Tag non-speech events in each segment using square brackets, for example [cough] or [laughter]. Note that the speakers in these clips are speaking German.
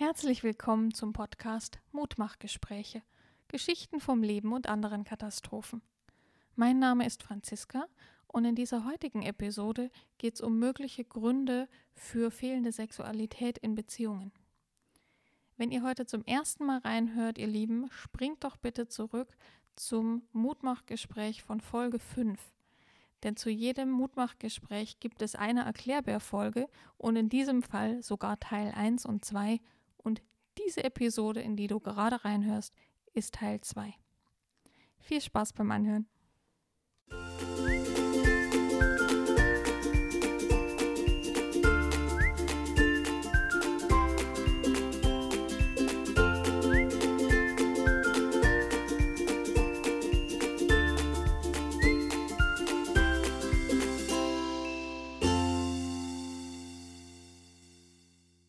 Herzlich willkommen zum Podcast Mutmachgespräche. Geschichten vom Leben und anderen Katastrophen. Mein Name ist Franziska und in dieser heutigen Episode geht es um mögliche Gründe für fehlende Sexualität in Beziehungen. Wenn ihr heute zum ersten Mal reinhört, ihr Lieben, springt doch bitte zurück zum Mutmachgespräch von Folge 5. Denn zu jedem Mutmachgespräch gibt es eine Erklärbärfolge und in diesem Fall sogar Teil 1 und 2 und diese Episode, in die du gerade reinhörst, ist Teil 2. Viel Spaß beim Anhören.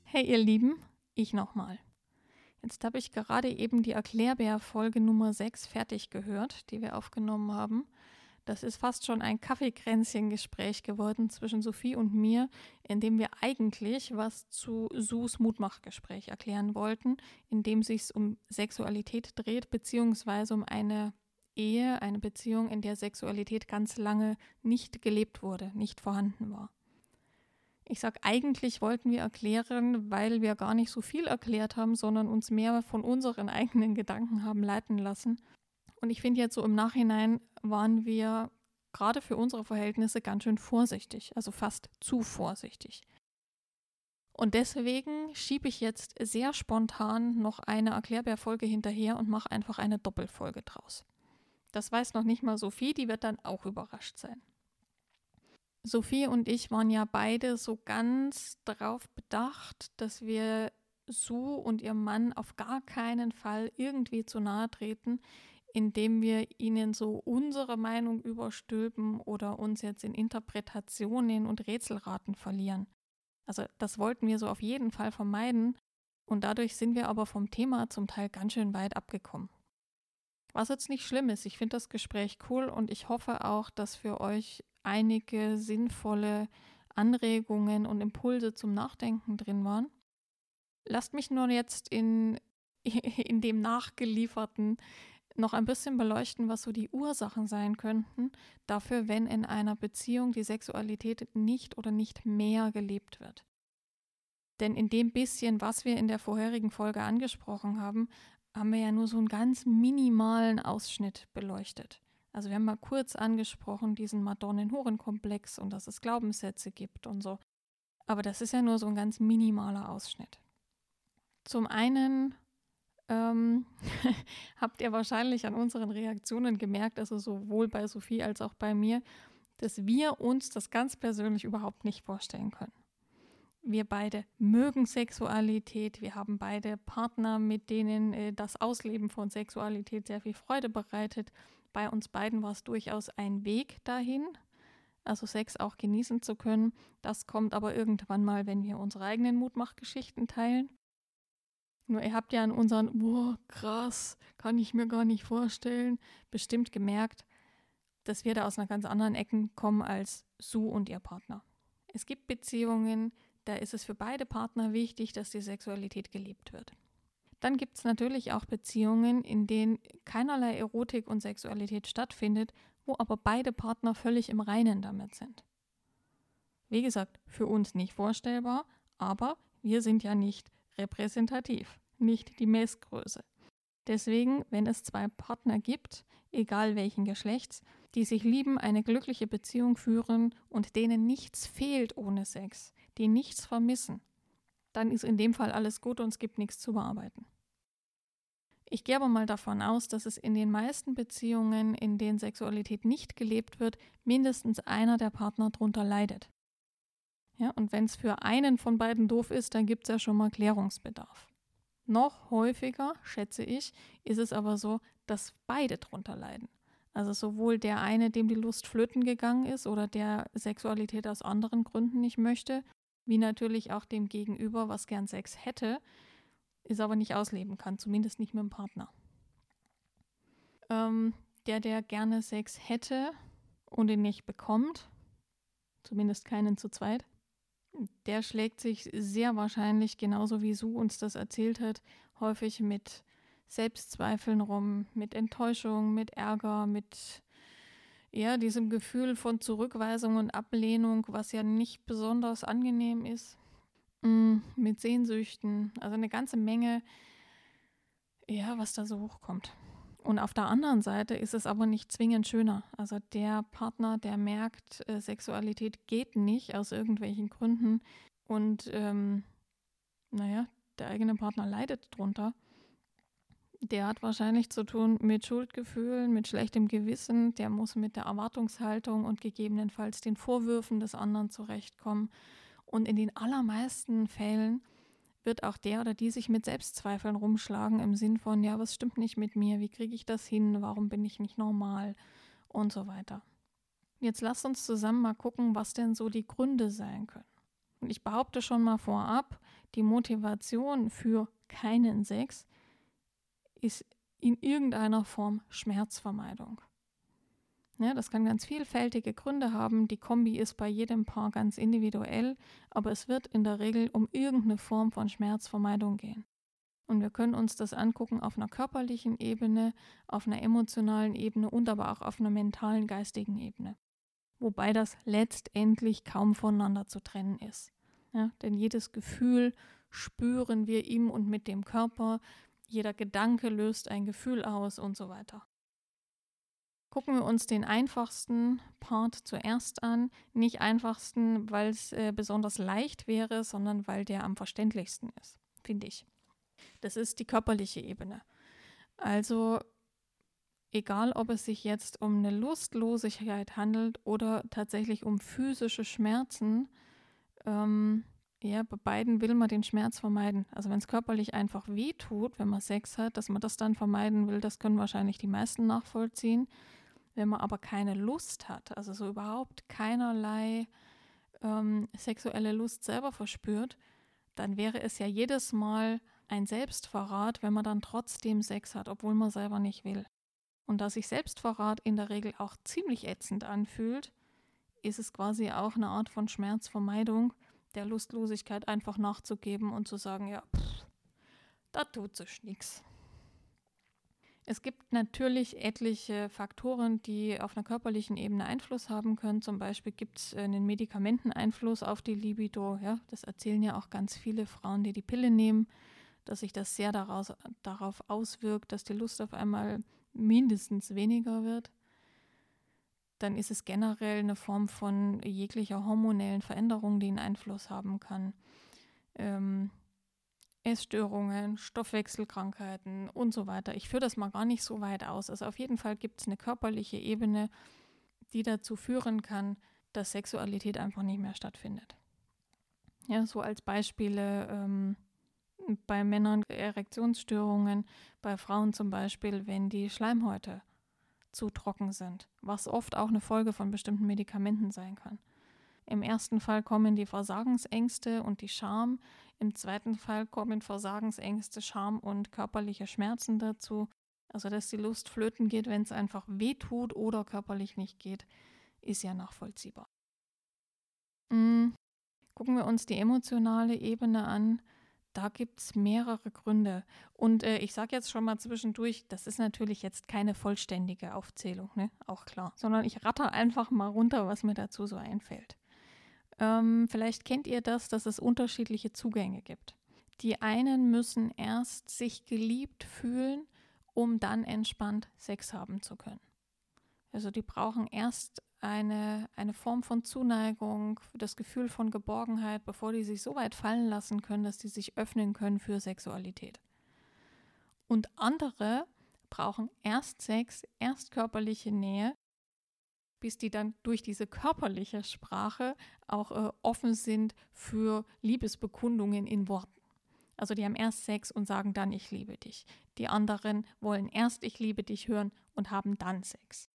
Hey ihr Lieben, ich nochmal. Jetzt habe ich gerade eben die Erklärbär-Folge Nummer 6 fertig gehört, die wir aufgenommen haben. Das ist fast schon ein Kaffeekränzchen-Gespräch geworden zwischen Sophie und mir, in dem wir eigentlich was zu Sus Mutmachgespräch erklären wollten, in dem sich um Sexualität dreht, beziehungsweise um eine Ehe, eine Beziehung, in der Sexualität ganz lange nicht gelebt wurde, nicht vorhanden war. Ich sage, eigentlich wollten wir erklären, weil wir gar nicht so viel erklärt haben, sondern uns mehr von unseren [laughs] eigenen Gedanken haben leiten lassen. Und ich finde jetzt so im Nachhinein waren wir gerade für unsere Verhältnisse ganz schön vorsichtig, also fast zu vorsichtig. Und deswegen schiebe ich jetzt sehr spontan noch eine Erklärbärfolge hinterher und mache einfach eine Doppelfolge draus. Das weiß noch nicht mal Sophie, die wird dann auch überrascht sein. Sophie und ich waren ja beide so ganz darauf bedacht, dass wir Sue und ihr Mann auf gar keinen Fall irgendwie zu nahe treten, indem wir ihnen so unsere Meinung überstülpen oder uns jetzt in Interpretationen und Rätselraten verlieren. Also das wollten wir so auf jeden Fall vermeiden und dadurch sind wir aber vom Thema zum Teil ganz schön weit abgekommen. Was jetzt nicht schlimm ist, ich finde das Gespräch cool und ich hoffe auch, dass für euch einige sinnvolle Anregungen und Impulse zum Nachdenken drin waren. Lasst mich nur jetzt in, [laughs] in dem Nachgelieferten noch ein bisschen beleuchten, was so die Ursachen sein könnten dafür, wenn in einer Beziehung die Sexualität nicht oder nicht mehr gelebt wird. Denn in dem bisschen, was wir in der vorherigen Folge angesprochen haben, haben wir ja nur so einen ganz minimalen Ausschnitt beleuchtet. Also wir haben mal kurz angesprochen diesen Madonnen-Huren-Komplex und dass es Glaubenssätze gibt und so. Aber das ist ja nur so ein ganz minimaler Ausschnitt. Zum einen ähm, [laughs] habt ihr wahrscheinlich an unseren Reaktionen gemerkt, also sowohl bei Sophie als auch bei mir, dass wir uns das ganz persönlich überhaupt nicht vorstellen können. Wir beide mögen Sexualität, wir haben beide Partner, mit denen äh, das Ausleben von Sexualität sehr viel Freude bereitet bei uns beiden war es durchaus ein Weg dahin, also Sex auch genießen zu können. Das kommt aber irgendwann mal, wenn wir unsere eigenen Mutmachgeschichten teilen. Nur ihr habt ja an unseren, boah, krass, kann ich mir gar nicht vorstellen, bestimmt gemerkt, dass wir da aus einer ganz anderen Ecke kommen als Sue und ihr Partner. Es gibt Beziehungen, da ist es für beide Partner wichtig, dass die Sexualität gelebt wird. Dann gibt es natürlich auch Beziehungen, in denen keinerlei Erotik und Sexualität stattfindet, wo aber beide Partner völlig im Reinen damit sind. Wie gesagt, für uns nicht vorstellbar, aber wir sind ja nicht repräsentativ, nicht die Messgröße. Deswegen, wenn es zwei Partner gibt, egal welchen Geschlechts, die sich lieben, eine glückliche Beziehung führen und denen nichts fehlt ohne Sex, die nichts vermissen, dann ist in dem Fall alles gut und es gibt nichts zu bearbeiten. Ich gehe aber mal davon aus, dass es in den meisten Beziehungen, in denen Sexualität nicht gelebt wird, mindestens einer der Partner darunter leidet. Ja, und wenn es für einen von beiden doof ist, dann gibt es ja schon mal Klärungsbedarf. Noch häufiger, schätze ich, ist es aber so, dass beide darunter leiden. Also sowohl der eine, dem die Lust flöten gegangen ist oder der Sexualität aus anderen Gründen nicht möchte, wie natürlich auch dem Gegenüber, was gern Sex hätte, es aber nicht ausleben kann, zumindest nicht mit dem Partner. Ähm, der, der gerne Sex hätte und ihn nicht bekommt, zumindest keinen zu zweit, der schlägt sich sehr wahrscheinlich, genauso wie Su uns das erzählt hat, häufig mit Selbstzweifeln rum, mit Enttäuschung, mit Ärger, mit ja, diesem Gefühl von Zurückweisung und Ablehnung, was ja nicht besonders angenehm ist, mit Sehnsüchten, also eine ganze Menge, ja, was da so hochkommt. Und auf der anderen Seite ist es aber nicht zwingend schöner. Also der Partner, der merkt, äh, Sexualität geht nicht aus irgendwelchen Gründen und ähm, naja, der eigene Partner leidet drunter, der hat wahrscheinlich zu tun mit Schuldgefühlen, mit schlechtem Gewissen, der muss mit der Erwartungshaltung und gegebenenfalls den Vorwürfen des anderen zurechtkommen. Und in den allermeisten Fällen wird auch der oder die sich mit Selbstzweifeln rumschlagen im Sinn von, ja, was stimmt nicht mit mir, wie kriege ich das hin, warum bin ich nicht normal und so weiter. Jetzt lasst uns zusammen mal gucken, was denn so die Gründe sein können. Und ich behaupte schon mal vorab, die Motivation für keinen Sex ist in irgendeiner Form Schmerzvermeidung. Ja, das kann ganz vielfältige Gründe haben. Die Kombi ist bei jedem Paar ganz individuell, aber es wird in der Regel um irgendeine Form von Schmerzvermeidung gehen. Und wir können uns das angucken auf einer körperlichen Ebene, auf einer emotionalen Ebene und aber auch auf einer mentalen, geistigen Ebene. Wobei das letztendlich kaum voneinander zu trennen ist. Ja, denn jedes Gefühl spüren wir ihm und mit dem Körper, jeder Gedanke löst ein Gefühl aus und so weiter. Gucken wir uns den einfachsten Part zuerst an. Nicht einfachsten, weil es äh, besonders leicht wäre, sondern weil der am verständlichsten ist, finde ich. Das ist die körperliche Ebene. Also egal, ob es sich jetzt um eine Lustlosigkeit handelt oder tatsächlich um physische Schmerzen, ähm, ja, bei beiden will man den Schmerz vermeiden. Also wenn es körperlich einfach weh tut, wenn man Sex hat, dass man das dann vermeiden will, das können wahrscheinlich die meisten nachvollziehen. Wenn man aber keine Lust hat, also so überhaupt keinerlei ähm, sexuelle Lust selber verspürt, dann wäre es ja jedes Mal ein Selbstverrat, wenn man dann trotzdem Sex hat, obwohl man selber nicht will. Und da sich Selbstverrat in der Regel auch ziemlich ätzend anfühlt, ist es quasi auch eine Art von Schmerzvermeidung, der Lustlosigkeit einfach nachzugeben und zu sagen, ja, pff, da tut sich nichts. Es gibt natürlich etliche Faktoren, die auf einer körperlichen Ebene Einfluss haben können. Zum Beispiel gibt es einen Medikamenteneinfluss auf die Libido. Ja, das erzählen ja auch ganz viele Frauen, die die Pille nehmen, dass sich das sehr daraus, darauf auswirkt, dass die Lust auf einmal mindestens weniger wird dann ist es generell eine Form von jeglicher hormonellen Veränderung, die einen Einfluss haben kann. Ähm, Essstörungen, Stoffwechselkrankheiten und so weiter. Ich führe das mal gar nicht so weit aus. Also auf jeden Fall gibt es eine körperliche Ebene, die dazu führen kann, dass Sexualität einfach nicht mehr stattfindet. Ja, so als Beispiele ähm, bei Männern Erektionsstörungen, bei Frauen zum Beispiel, wenn die Schleimhäute zu trocken sind, was oft auch eine Folge von bestimmten Medikamenten sein kann. Im ersten Fall kommen die Versagensängste und die Scham, im zweiten Fall kommen Versagensängste, Scham und körperliche Schmerzen dazu. Also, dass die Lust flöten geht, wenn es einfach weh tut oder körperlich nicht geht, ist ja nachvollziehbar. Mhm. Gucken wir uns die emotionale Ebene an. Da gibt es mehrere Gründe. Und äh, ich sage jetzt schon mal zwischendurch, das ist natürlich jetzt keine vollständige Aufzählung, ne? auch klar, sondern ich ratter einfach mal runter, was mir dazu so einfällt. Ähm, vielleicht kennt ihr das, dass es unterschiedliche Zugänge gibt. Die einen müssen erst sich geliebt fühlen, um dann entspannt Sex haben zu können. Also die brauchen erst eine, eine Form von Zuneigung, das Gefühl von Geborgenheit, bevor die sich so weit fallen lassen können, dass die sich öffnen können für Sexualität. Und andere brauchen erst Sex, erst körperliche Nähe, bis die dann durch diese körperliche Sprache auch äh, offen sind für Liebesbekundungen in Worten. Also die haben erst Sex und sagen dann, ich liebe dich. Die anderen wollen erst, ich liebe dich hören und haben dann Sex.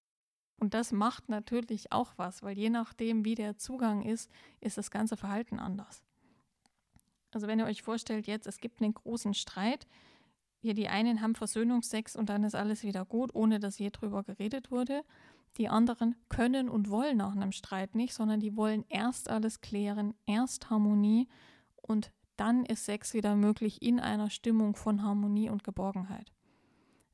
Und das macht natürlich auch was, weil je nachdem, wie der Zugang ist, ist das ganze Verhalten anders. Also wenn ihr euch vorstellt, jetzt es gibt einen großen Streit, hier die einen haben Versöhnungsex und dann ist alles wieder gut, ohne dass je drüber geredet wurde. Die anderen können und wollen nach einem Streit nicht, sondern die wollen erst alles klären, erst Harmonie und dann ist Sex wieder möglich in einer Stimmung von Harmonie und Geborgenheit.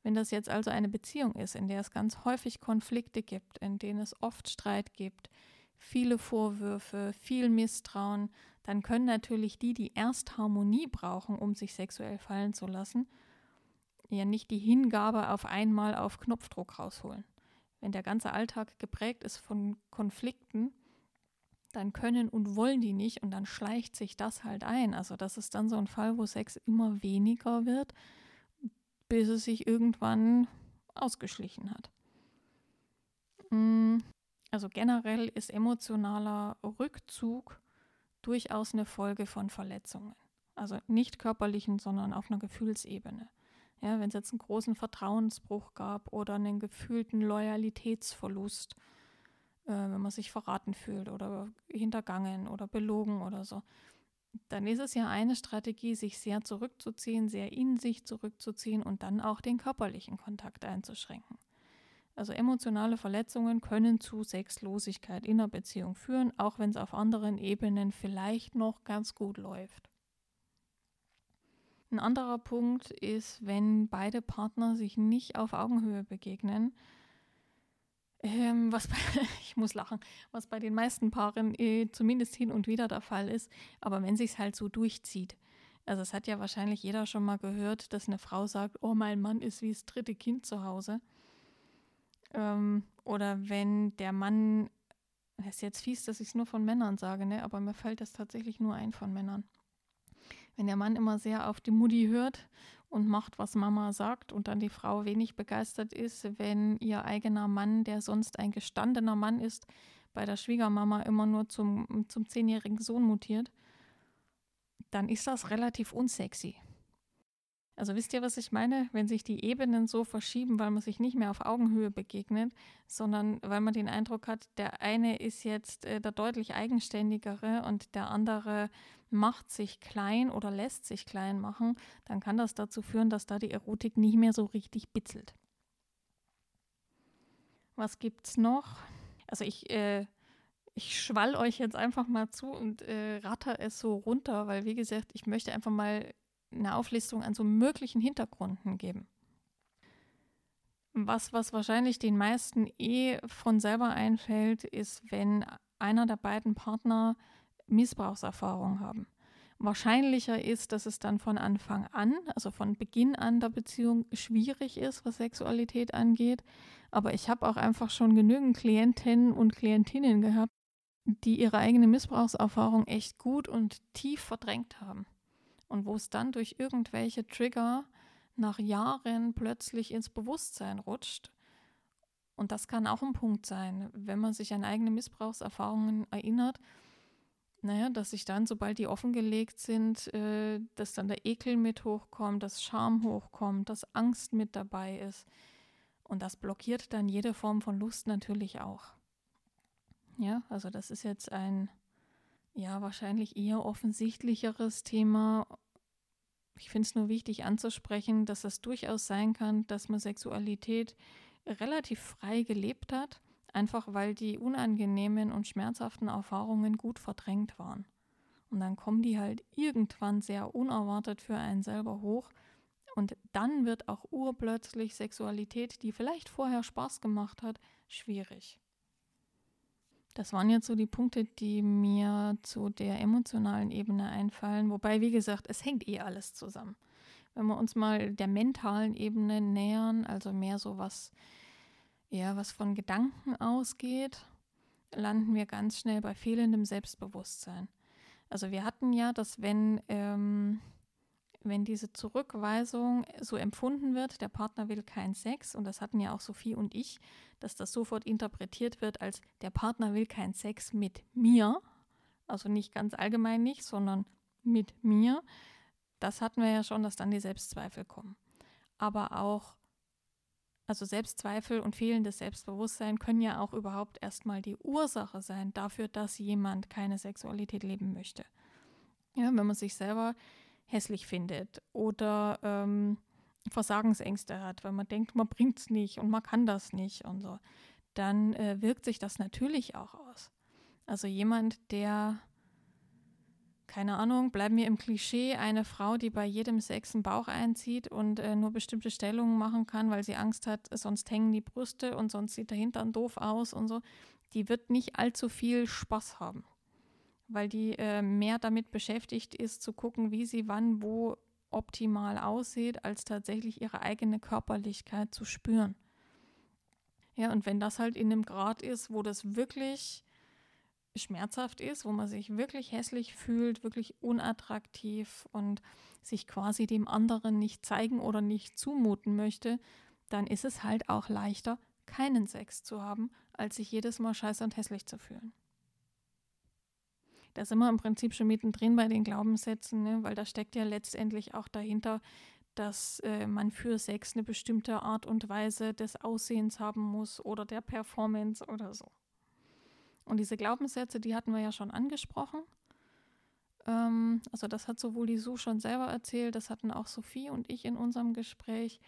Wenn das jetzt also eine Beziehung ist, in der es ganz häufig Konflikte gibt, in denen es oft Streit gibt, viele Vorwürfe, viel Misstrauen, dann können natürlich die, die erst Harmonie brauchen, um sich sexuell fallen zu lassen, ja nicht die Hingabe auf einmal auf Knopfdruck rausholen. Wenn der ganze Alltag geprägt ist von Konflikten, dann können und wollen die nicht und dann schleicht sich das halt ein. Also das ist dann so ein Fall, wo Sex immer weniger wird, bis es sich irgendwann ausgeschlichen hat. Mm, also generell ist emotionaler Rückzug durchaus eine Folge von Verletzungen. Also nicht körperlichen, sondern auf einer Gefühlsebene. Ja, wenn es jetzt einen großen Vertrauensbruch gab oder einen gefühlten Loyalitätsverlust, äh, wenn man sich verraten fühlt oder hintergangen oder belogen oder so, dann ist es ja eine Strategie, sich sehr zurückzuziehen, sehr in sich zurückzuziehen und dann auch den körperlichen Kontakt einzuschränken. Also emotionale Verletzungen können zu Sexlosigkeit in der Beziehung führen, auch wenn es auf anderen Ebenen vielleicht noch ganz gut läuft. Ein anderer Punkt ist, wenn beide Partner sich nicht auf Augenhöhe begegnen, ähm, was bei, [laughs] ich muss lachen, was bei den meisten Paaren äh, zumindest hin und wieder der Fall ist, aber wenn sich es halt so durchzieht. Also es hat ja wahrscheinlich jeder schon mal gehört, dass eine Frau sagt, oh, mein Mann ist wie das dritte Kind zu Hause. Ähm, oder wenn der Mann, das ist jetzt fies, dass ich es nur von Männern sage, ne? aber mir fällt das tatsächlich nur ein von Männern. Wenn der Mann immer sehr auf die Mutti hört und macht, was Mama sagt und dann die Frau wenig begeistert ist, wenn ihr eigener Mann, der sonst ein gestandener Mann ist, bei der Schwiegermama immer nur zum, zum zehnjährigen Sohn mutiert, dann ist das relativ unsexy. Also wisst ihr, was ich meine? Wenn sich die Ebenen so verschieben, weil man sich nicht mehr auf Augenhöhe begegnet, sondern weil man den Eindruck hat, der eine ist jetzt äh, der deutlich eigenständigere und der andere macht sich klein oder lässt sich klein machen, dann kann das dazu führen, dass da die Erotik nicht mehr so richtig bitzelt. Was gibt's noch? Also ich, äh, ich schwall euch jetzt einfach mal zu und äh, ratter es so runter, weil wie gesagt, ich möchte einfach mal eine Auflistung an so möglichen Hintergründen geben. Was, was wahrscheinlich den meisten eh von selber einfällt, ist, wenn einer der beiden Partner Missbrauchserfahrung haben. Wahrscheinlicher ist, dass es dann von Anfang an, also von Beginn an der Beziehung schwierig ist, was Sexualität angeht. Aber ich habe auch einfach schon genügend Klientinnen und Klientinnen gehabt, die ihre eigene Missbrauchserfahrung echt gut und tief verdrängt haben und wo es dann durch irgendwelche Trigger nach Jahren plötzlich ins Bewusstsein rutscht. Und das kann auch ein Punkt sein, wenn man sich an eigene Missbrauchserfahrungen erinnert. Naja, dass sich dann, sobald die offengelegt sind, äh, dass dann der Ekel mit hochkommt, dass Scham hochkommt, dass Angst mit dabei ist. Und das blockiert dann jede Form von Lust natürlich auch. Ja, also das ist jetzt ein ja, wahrscheinlich eher offensichtlicheres Thema. Ich finde es nur wichtig anzusprechen, dass es durchaus sein kann, dass man Sexualität relativ frei gelebt hat, einfach weil die unangenehmen und schmerzhaften Erfahrungen gut verdrängt waren. Und dann kommen die halt irgendwann sehr unerwartet für einen selber hoch. Und dann wird auch urplötzlich Sexualität, die vielleicht vorher Spaß gemacht hat, schwierig. Das waren jetzt so die Punkte, die mir zu der emotionalen Ebene einfallen. Wobei, wie gesagt, es hängt eh alles zusammen. Wenn wir uns mal der mentalen Ebene nähern, also mehr so was, eher was von Gedanken ausgeht, landen wir ganz schnell bei fehlendem Selbstbewusstsein. Also wir hatten ja, dass wenn ähm, wenn diese Zurückweisung so empfunden wird, der Partner will keinen Sex, und das hatten ja auch Sophie und ich, dass das sofort interpretiert wird als der Partner will keinen Sex mit mir, also nicht ganz allgemein nicht, sondern mit mir, das hatten wir ja schon, dass dann die Selbstzweifel kommen. Aber auch, also Selbstzweifel und fehlendes Selbstbewusstsein können ja auch überhaupt erstmal die Ursache sein dafür, dass jemand keine Sexualität leben möchte. Ja, wenn man sich selber hässlich findet oder ähm, Versagensängste hat, weil man denkt, man bringt es nicht und man kann das nicht und so, dann äh, wirkt sich das natürlich auch aus. Also jemand, der, keine Ahnung, bleiben wir im Klischee, eine Frau, die bei jedem Sex einen Bauch einzieht und äh, nur bestimmte Stellungen machen kann, weil sie Angst hat, sonst hängen die Brüste und sonst sieht der Hintern doof aus und so, die wird nicht allzu viel Spaß haben, weil die äh, mehr damit beschäftigt ist, zu gucken, wie sie wann, wo optimal aussieht, als tatsächlich ihre eigene Körperlichkeit zu spüren. Ja, und wenn das halt in einem Grad ist, wo das wirklich schmerzhaft ist, wo man sich wirklich hässlich fühlt, wirklich unattraktiv und sich quasi dem anderen nicht zeigen oder nicht zumuten möchte, dann ist es halt auch leichter, keinen Sex zu haben, als sich jedes Mal scheiße und hässlich zu fühlen. Da sind wir im Prinzip schon mittendrin bei den Glaubenssätzen, ne? weil da steckt ja letztendlich auch dahinter, dass äh, man für Sex eine bestimmte Art und Weise des Aussehens haben muss oder der Performance oder so. Und diese Glaubenssätze, die hatten wir ja schon angesprochen. Ähm, also das hat sowohl die Sue schon selber erzählt, das hatten auch Sophie und ich in unserem Gespräch.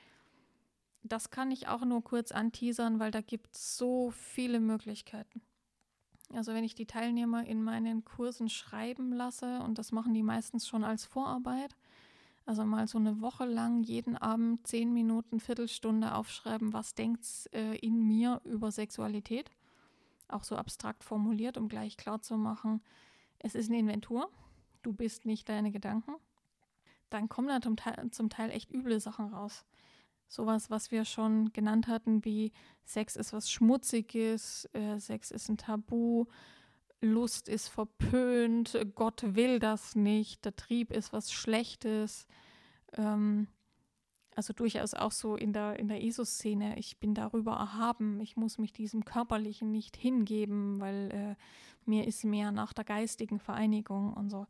Das kann ich auch nur kurz anteasern, weil da gibt es so viele Möglichkeiten. Also wenn ich die Teilnehmer in meinen Kursen schreiben lasse, und das machen die meistens schon als Vorarbeit, also mal so eine Woche lang jeden Abend zehn Minuten, Viertelstunde aufschreiben, was denkt äh, in mir über Sexualität. Auch so abstrakt formuliert, um gleich klar zu machen, es ist eine Inventur, du bist nicht deine Gedanken. Dann kommen da zum Teil, zum Teil echt üble Sachen raus. Sowas, was wir schon genannt hatten, wie Sex ist was Schmutziges, äh, Sex ist ein Tabu, Lust ist verpönt, Gott will das nicht, der Trieb ist was Schlechtes. Ähm, also durchaus auch so in der, in der ESO-Szene, ich bin darüber erhaben, ich muss mich diesem Körperlichen nicht hingeben, weil äh, mir ist mehr nach der geistigen Vereinigung und so.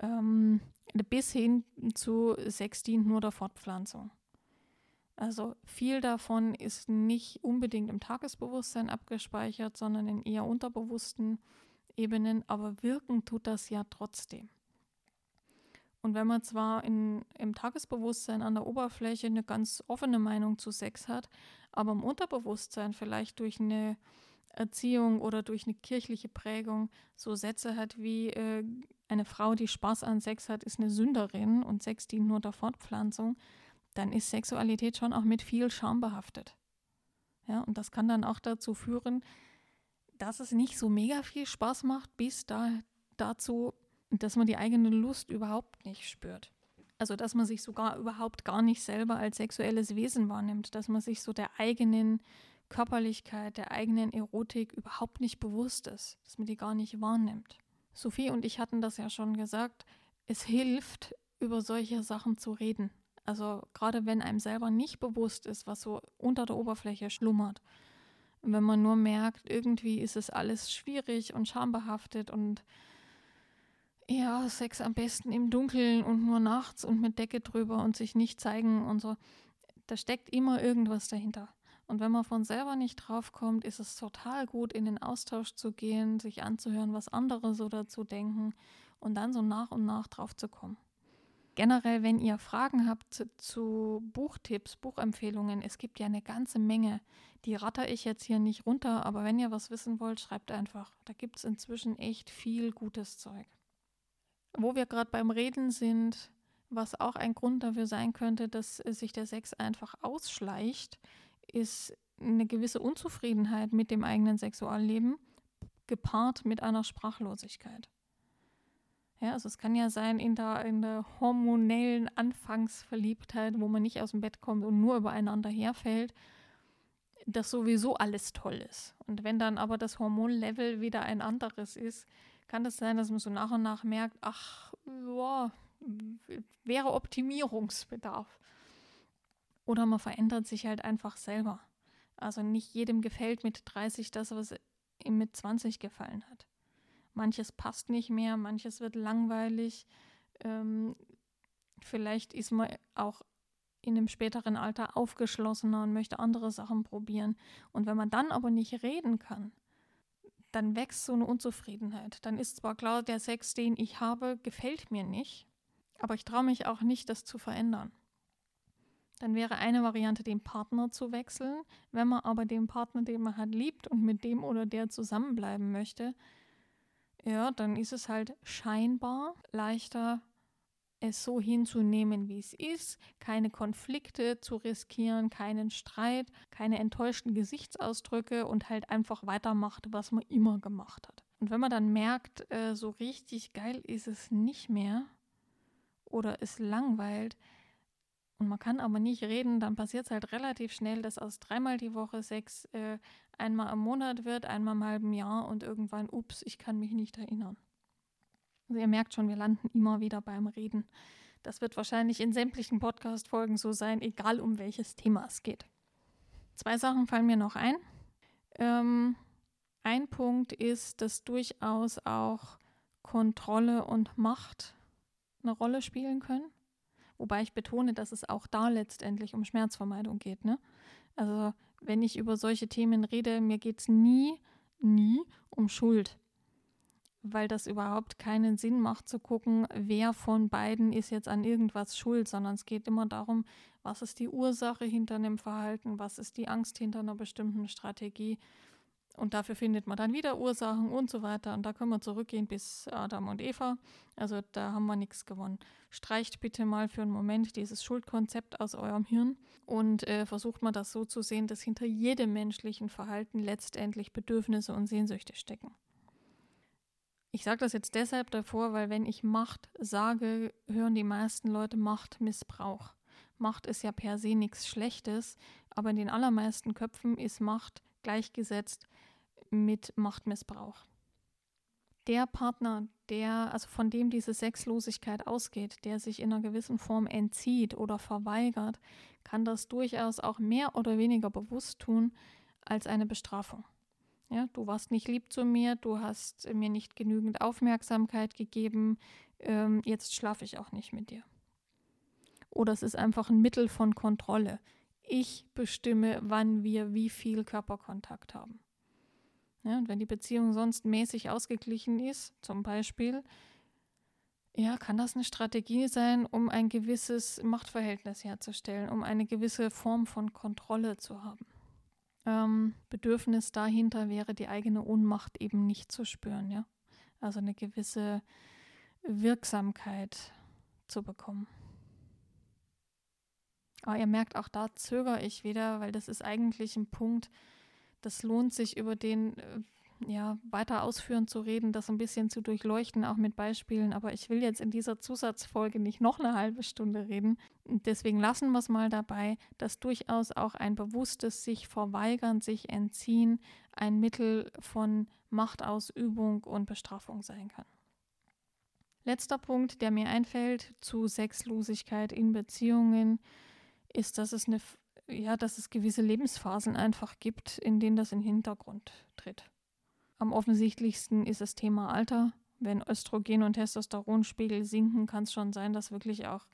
Ähm, bis hin zu Sex dient nur der Fortpflanzung. Also viel davon ist nicht unbedingt im Tagesbewusstsein abgespeichert, sondern in eher unterbewussten Ebenen, aber wirken tut das ja trotzdem. Und wenn man zwar in, im Tagesbewusstsein an der Oberfläche eine ganz offene Meinung zu Sex hat, aber im Unterbewusstsein vielleicht durch eine Erziehung oder durch eine kirchliche Prägung so Sätze hat wie äh, eine Frau, die Spaß an Sex hat, ist eine Sünderin und Sex dient nur der Fortpflanzung, dann ist Sexualität schon auch mit viel Scham behaftet. Ja, und das kann dann auch dazu führen, dass es nicht so mega viel Spaß macht, bis da, dazu, dass man die eigene Lust überhaupt nicht spürt. Also, dass man sich sogar überhaupt gar nicht selber als sexuelles Wesen wahrnimmt, dass man sich so der eigenen Körperlichkeit, der eigenen Erotik überhaupt nicht bewusst ist, dass man die gar nicht wahrnimmt. Sophie und ich hatten das ja schon gesagt, es hilft, über solche Sachen zu reden. Also gerade wenn einem selber nicht bewusst ist, was so unter der Oberfläche schlummert. Wenn man nur merkt, irgendwie ist es alles schwierig und schambehaftet und ja, Sex am besten im Dunkeln und nur nachts und mit Decke drüber und sich nicht zeigen und so. Da steckt immer irgendwas dahinter. Und wenn man von selber nicht draufkommt, ist es total gut, in den Austausch zu gehen, sich anzuhören, was andere so dazu denken und dann so nach und nach drauf zu kommen. Generell, wenn ihr Fragen habt zu Buchtipps, Buchempfehlungen, es gibt ja eine ganze Menge. Die ratter ich jetzt hier nicht runter, aber wenn ihr was wissen wollt, schreibt einfach. Da gibt es inzwischen echt viel gutes Zeug. Wo wir gerade beim Reden sind, was auch ein Grund dafür sein könnte, dass sich der Sex einfach ausschleicht, ist eine gewisse Unzufriedenheit mit dem eigenen Sexualleben, gepaart mit einer Sprachlosigkeit. Ja, also es kann ja sein, in der, in der hormonellen Anfangsverliebtheit, wo man nicht aus dem Bett kommt und nur übereinander herfällt, dass sowieso alles toll ist. Und wenn dann aber das Hormonlevel wieder ein anderes ist, kann es das sein, dass man so nach und nach merkt, ach, ja, wäre Optimierungsbedarf. Oder man verändert sich halt einfach selber. Also nicht jedem gefällt mit 30 das, was ihm mit 20 gefallen hat manches passt nicht mehr, manches wird langweilig. Ähm, vielleicht ist man auch in einem späteren Alter aufgeschlossener und möchte andere Sachen probieren. Und wenn man dann aber nicht reden kann, dann wächst so eine Unzufriedenheit. Dann ist zwar klar, der Sex, den ich habe, gefällt mir nicht, aber ich traue mich auch nicht, das zu verändern. Dann wäre eine Variante, den Partner zu wechseln. Wenn man aber den Partner, den man hat, liebt und mit dem oder der zusammenbleiben möchte, ja, dann ist es halt scheinbar leichter, es so hinzunehmen, wie es ist, keine Konflikte zu riskieren, keinen Streit, keine enttäuschten Gesichtsausdrücke und halt einfach weitermacht, was man immer gemacht hat. Und wenn man dann merkt, äh, so richtig geil ist es nicht mehr oder es langweilt und man kann aber nicht reden, dann passiert es halt relativ schnell, dass aus dreimal die Woche Sex äh, einmal im Monat wird, einmal im halben Jahr und irgendwann, ups, ich kann mich nicht erinnern. Also ihr merkt schon, wir landen immer wieder beim Reden. Das wird wahrscheinlich in sämtlichen Podcast-Folgen so sein, egal um welches Thema es geht. Zwei Sachen fallen mir noch ein. Ähm, ein Punkt ist, dass durchaus auch Kontrolle und Macht eine Rolle spielen können. Wobei ich betone, dass es auch da letztendlich um Schmerzvermeidung geht. Ne? Also wenn ich über solche Themen rede, mir geht es nie, nie um Schuld weil das überhaupt keinen Sinn macht zu gucken, wer von beiden ist jetzt an irgendwas schuld, sondern es geht immer darum, was ist die Ursache hinter einem Verhalten, was ist die Angst hinter einer bestimmten Strategie. Und dafür findet man dann wieder Ursachen und so weiter. Und da können wir zurückgehen bis Adam und Eva. Also da haben wir nichts gewonnen. Streicht bitte mal für einen Moment dieses Schuldkonzept aus eurem Hirn und äh, versucht mal das so zu sehen, dass hinter jedem menschlichen Verhalten letztendlich Bedürfnisse und Sehnsüchte stecken. Ich sage das jetzt deshalb davor, weil wenn ich Macht sage, hören die meisten Leute Machtmissbrauch. Macht ist ja per se nichts Schlechtes, aber in den allermeisten Köpfen ist Macht gleichgesetzt mit Machtmissbrauch. Der Partner, der, also von dem diese Sexlosigkeit ausgeht, der sich in einer gewissen Form entzieht oder verweigert, kann das durchaus auch mehr oder weniger bewusst tun als eine Bestrafung. Ja, du warst nicht lieb zu mir, du hast mir nicht genügend Aufmerksamkeit gegeben, ähm, jetzt schlafe ich auch nicht mit dir. Oder es ist einfach ein Mittel von Kontrolle. Ich bestimme, wann wir wie viel Körperkontakt haben. Ja, und wenn die Beziehung sonst mäßig ausgeglichen ist, zum Beispiel, ja, kann das eine Strategie sein, um ein gewisses Machtverhältnis herzustellen, um eine gewisse Form von Kontrolle zu haben ähm, Bedürfnis dahinter wäre, die eigene Ohnmacht eben nicht zu spüren, ja. Also eine gewisse Wirksamkeit zu bekommen. Aber ihr merkt, auch da zögere ich wieder, weil das ist eigentlich ein Punkt, das lohnt sich über den äh, ja, weiter ausführend zu reden, das ein bisschen zu durchleuchten, auch mit Beispielen. Aber ich will jetzt in dieser Zusatzfolge nicht noch eine halbe Stunde reden. Deswegen lassen wir es mal dabei, dass durchaus auch ein bewusstes sich verweigern, sich entziehen, ein Mittel von Machtausübung und Bestrafung sein kann. Letzter Punkt, der mir einfällt zu Sexlosigkeit in Beziehungen, ist, dass es eine ja, dass es gewisse Lebensphasen einfach gibt, in denen das in den Hintergrund tritt. Am offensichtlichsten ist das Thema Alter. Wenn Östrogen- und Testosteronspiegel sinken, kann es schon sein, dass wirklich auch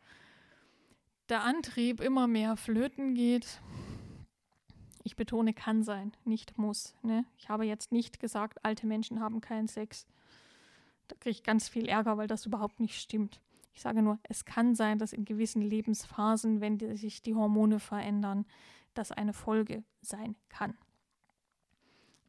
der Antrieb immer mehr flöten geht. Ich betone, kann sein, nicht muss. Ne? Ich habe jetzt nicht gesagt, alte Menschen haben keinen Sex. Da kriege ich ganz viel Ärger, weil das überhaupt nicht stimmt. Ich sage nur, es kann sein, dass in gewissen Lebensphasen, wenn die, sich die Hormone verändern, das eine Folge sein kann.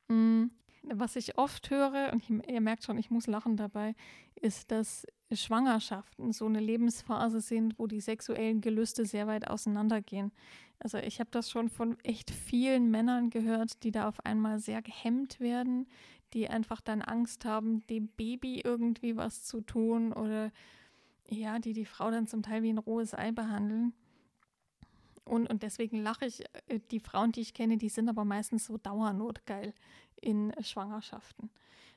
Mm, was ich oft höre, und ihr merkt schon, ich muss lachen dabei, ist, dass Schwangerschaften so eine Lebensphase sind, wo die sexuellen Gelüste sehr weit auseinandergehen. Also ich habe das schon von echt vielen Männern gehört, die da auf einmal sehr gehemmt werden, die einfach dann Angst haben, dem Baby irgendwie was zu tun oder ja, die die Frau dann zum Teil wie ein rohes Ei behandeln. Und, und deswegen lache ich, äh, die Frauen, die ich kenne, die sind aber meistens so dauernotgeil in Schwangerschaften.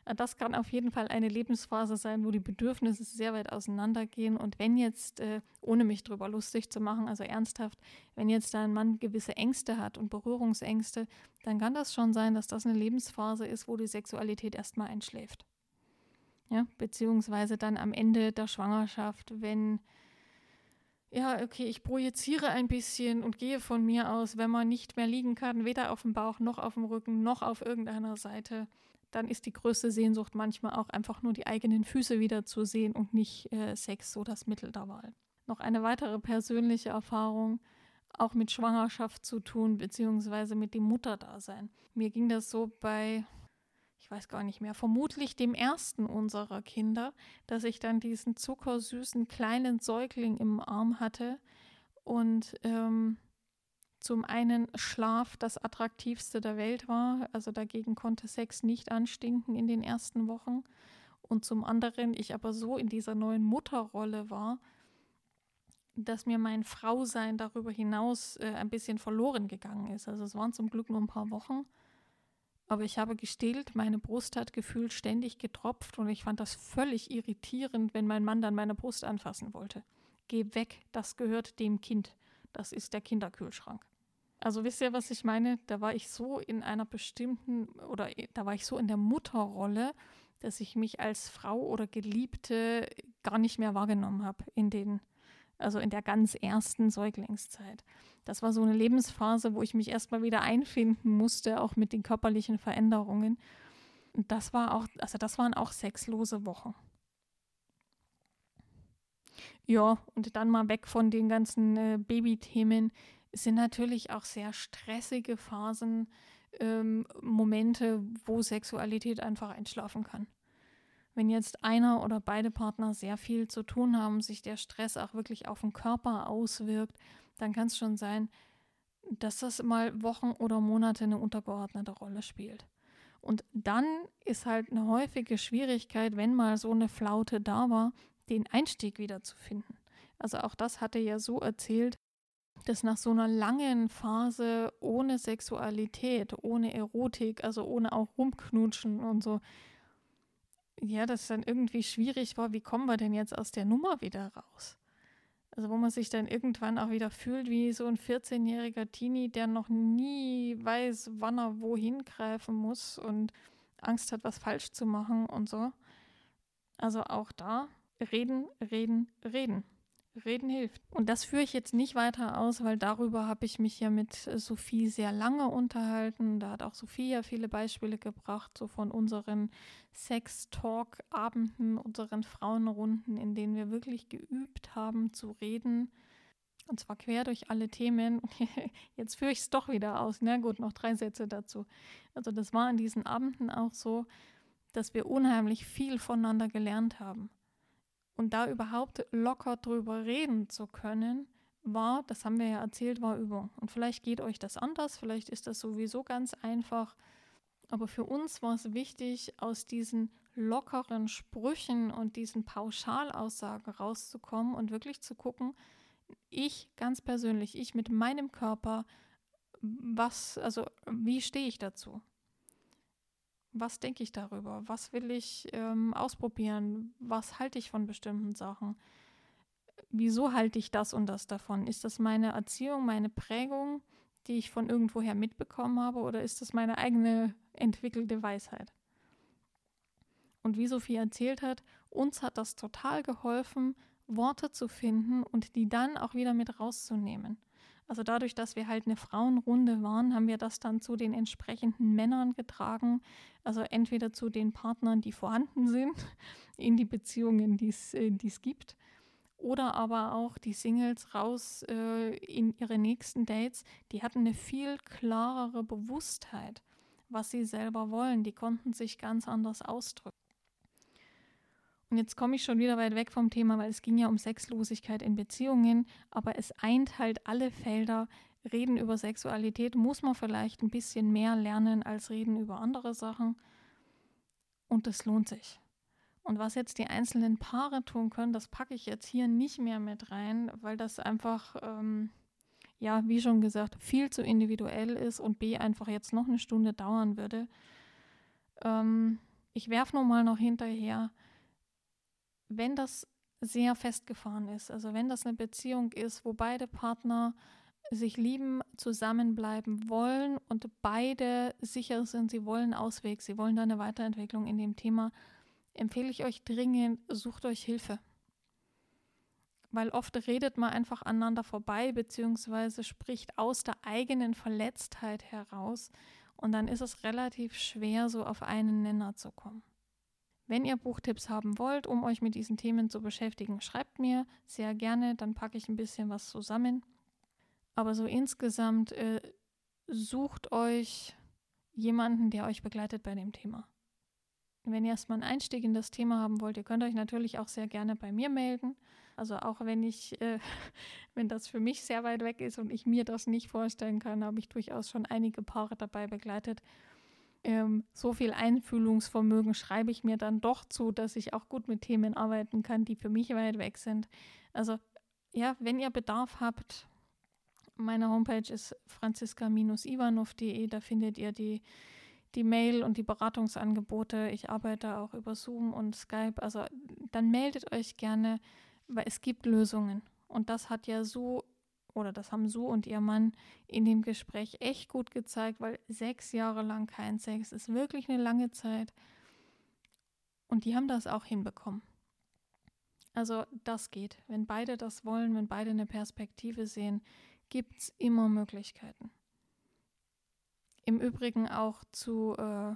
Äh, das kann auf jeden Fall eine Lebensphase sein, wo die Bedürfnisse sehr weit auseinandergehen. Und wenn jetzt, äh, ohne mich drüber lustig zu machen, also ernsthaft, wenn jetzt da ein Mann gewisse Ängste hat und Berührungsängste, dann kann das schon sein, dass das eine Lebensphase ist, wo die Sexualität erstmal einschläft. Ja, beziehungsweise dann am Ende der Schwangerschaft, wenn ja, okay, ich projiziere ein bisschen und gehe von mir aus, wenn man nicht mehr liegen kann, weder auf dem Bauch noch auf dem Rücken noch auf irgendeiner Seite, dann ist die größte Sehnsucht manchmal auch einfach nur die eigenen Füße wieder zu sehen und nicht äh, Sex so das Mittel der Wahl. Noch eine weitere persönliche Erfahrung. auch mit Schwangerschaft zu tun, beziehungsweise mit dem Mutterdasein. Mir ging das so bei, ich weiß gar nicht mehr, vermutlich dem ersten unserer Kinder, dass ich dann diesen zuckersüßen kleinen Säugling im Arm hatte und ähm, zum einen Schlaf das attraktivste der Welt war, also dagegen konnte Sex nicht anstinken in den ersten Wochen. Und zum anderen ich aber so in dieser neuen Mutterrolle war, dass mir mein Frausein darüber hinaus äh, ein bisschen verloren gegangen ist. Also es waren zum Glück nur ein paar Wochen. Aber ich habe gestillt, meine Brust hat gefühlt ständig getropft und ich fand das völlig irritierend, wenn mein Mann dann meine Brust anfassen wollte. Geh weg, das gehört dem Kind. Das ist der Kinderkühlschrank. Also wisst ihr, was ich meine? Da war ich so in einer bestimmten oder da war ich so in der Mutterrolle, dass ich mich als Frau oder Geliebte gar nicht mehr wahrgenommen habe in den also in der ganz ersten Säuglingszeit. Das war so eine Lebensphase, wo ich mich erstmal wieder einfinden musste, auch mit den körperlichen Veränderungen. Und das war auch, also das waren auch sexlose Wochen. Ja, und dann mal weg von den ganzen äh, Babythemen sind natürlich auch sehr stressige Phasen, ähm, Momente, wo Sexualität einfach einschlafen kann. Wenn jetzt einer oder beide Partner sehr viel zu tun haben, sich der Stress auch wirklich auf den Körper auswirkt, dann kann es schon sein, dass das mal Wochen oder Monate eine untergeordnete Rolle spielt. Und dann ist halt eine häufige Schwierigkeit, wenn mal so eine Flaute da war, den Einstieg wieder zu finden. Also auch das hatte ja so erzählt, dass nach so einer langen Phase ohne Sexualität, ohne Erotik, also ohne auch rumknutschen und so, ja, das dann irgendwie schwierig war, wie kommen wir denn jetzt aus der Nummer wieder raus? Also wo man sich dann irgendwann auch wieder fühlt wie so ein 14-jähriger Teenie, der noch nie weiß, wann er wohin greifen muss und Angst hat, was falsch zu machen und so. Also auch da reden, reden, reden. Reden hilft. Und das führe ich jetzt nicht weiter aus, weil darüber habe ich mich ja mit äh, Sophie sehr lange unterhalten. Da hat auch Sophie ja viele Beispiele gebracht, so von unseren Sex-Talk-Abenden, unseren Frauenrunden, in denen wir wirklich geübt haben zu reden. Und zwar quer durch alle Themen. [laughs] Jetzt führe ich es doch wieder aus. Na gut, noch drei Sätze dazu. Also das war an diesen Abenden auch so, dass wir unheimlich viel voneinander gelernt haben. Und da überhaupt locker drüber reden zu können, war, das haben wir ja erzählt, war Übung. Und vielleicht geht euch das anders, vielleicht ist das sowieso ganz einfach. Aber für uns war es wichtig, aus diesen lockeren Sprüchen und diesen Pauschalaussagen rauszukommen und wirklich zu gucken, ich ganz persönlich, ich mit meinem Körper, was, also wie stehe ich dazu? Was denke ich darüber? Was will ich ähm, ausprobieren? Was halte ich von bestimmten Sachen? Wieso halte ich das und das davon? Ist das meine Erziehung, meine Prägung, die ich von irgendwoher mitbekommen habe, oder ist das meine eigene entwickelte Weisheit? Und wie Sophie erzählt hat, uns hat das total geholfen, Worte zu finden und die dann auch wieder mit rauszunehmen. Also dadurch, dass wir halt eine Frauenrunde waren, haben wir das dann zu den entsprechenden Männern getragen. Also entweder zu den Partnern, die vorhanden sind, [laughs] in die Beziehungen, die äh, es gibt, oder aber auch die Singles raus äh, in ihre nächsten Dates. Die hatten eine viel klarere Bewusstheit, was sie selber wollen. Die konnten sich ganz anders ausdrücken. Und jetzt komme ich schon wieder weit weg vom Thema, weil es ging ja um Sexlosigkeit in Beziehungen, aber es eint halt alle Felder. Reden über Sexualität muss man vielleicht ein bisschen mehr lernen als reden über andere Sachen. Und das lohnt sich. Und was jetzt die einzelnen Paare tun können, das packe ich jetzt hier nicht mehr mit rein, weil das einfach, ähm, ja, wie schon gesagt, viel zu individuell ist und B einfach jetzt noch eine Stunde dauern würde. Ähm, ich werfe nur mal noch hinterher, wenn das sehr festgefahren ist, also wenn das eine Beziehung ist, wo beide Partner sich lieben, zusammenbleiben wollen und beide sicher sind, sie wollen Ausweg, sie wollen da eine Weiterentwicklung in dem Thema, empfehle ich euch dringend, sucht euch Hilfe. Weil oft redet man einfach aneinander vorbei, beziehungsweise spricht aus der eigenen Verletztheit heraus. Und dann ist es relativ schwer, so auf einen Nenner zu kommen. Wenn ihr Buchtipps haben wollt, um euch mit diesen Themen zu beschäftigen, schreibt mir sehr gerne, dann packe ich ein bisschen was zusammen. Aber so insgesamt äh, sucht euch jemanden, der euch begleitet bei dem Thema. Wenn ihr erstmal einen Einstieg in das Thema haben wollt, ihr könnt euch natürlich auch sehr gerne bei mir melden. Also auch wenn ich, äh, [laughs] wenn das für mich sehr weit weg ist und ich mir das nicht vorstellen kann, habe ich durchaus schon einige Paare dabei begleitet. Ähm, so viel Einfühlungsvermögen schreibe ich mir dann doch zu, dass ich auch gut mit Themen arbeiten kann, die für mich weit weg sind. Also ja, wenn ihr Bedarf habt, meine Homepage ist franziska-ivanov.de, da findet ihr die die Mail und die Beratungsangebote. Ich arbeite auch über Zoom und Skype. Also dann meldet euch gerne, weil es gibt Lösungen. Und das hat ja so, oder das haben Su und ihr Mann in dem Gespräch echt gut gezeigt, weil sechs Jahre lang kein Sex ist wirklich eine lange Zeit. Und die haben das auch hinbekommen. Also das geht. Wenn beide das wollen, wenn beide eine Perspektive sehen, gibt es immer Möglichkeiten. Im Übrigen auch zu, äh,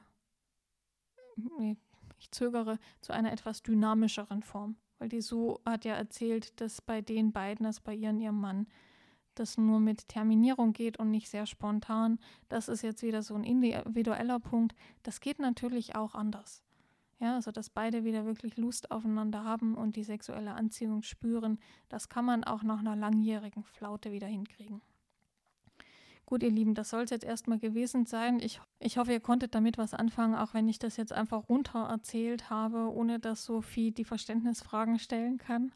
ich zögere, zu einer etwas dynamischeren Form. Weil die Sue hat ja erzählt, dass bei den beiden, dass bei ihr und ihrem Mann, das nur mit Terminierung geht und nicht sehr spontan. Das ist jetzt wieder so ein individueller Punkt. Das geht natürlich auch anders. Ja, also dass beide wieder wirklich Lust aufeinander haben und die sexuelle Anziehung spüren, das kann man auch nach einer langjährigen Flaute wieder hinkriegen. Gut, ihr Lieben, das soll es jetzt erstmal gewesen sein. Ich, ich hoffe, ihr konntet damit was anfangen, auch wenn ich das jetzt einfach runter erzählt habe, ohne dass Sophie die Verständnisfragen stellen kann.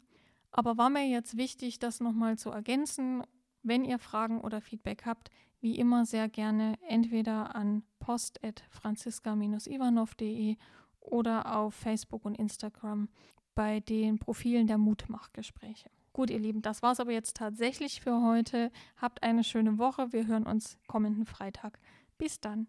Aber war mir jetzt wichtig, das nochmal zu ergänzen. Wenn ihr Fragen oder Feedback habt, wie immer sehr gerne entweder an post.franziska-ivanov.de oder auf Facebook und Instagram bei den Profilen der Mutmachgespräche. Gut, ihr Lieben, das war es aber jetzt tatsächlich für heute. Habt eine schöne Woche. Wir hören uns kommenden Freitag. Bis dann.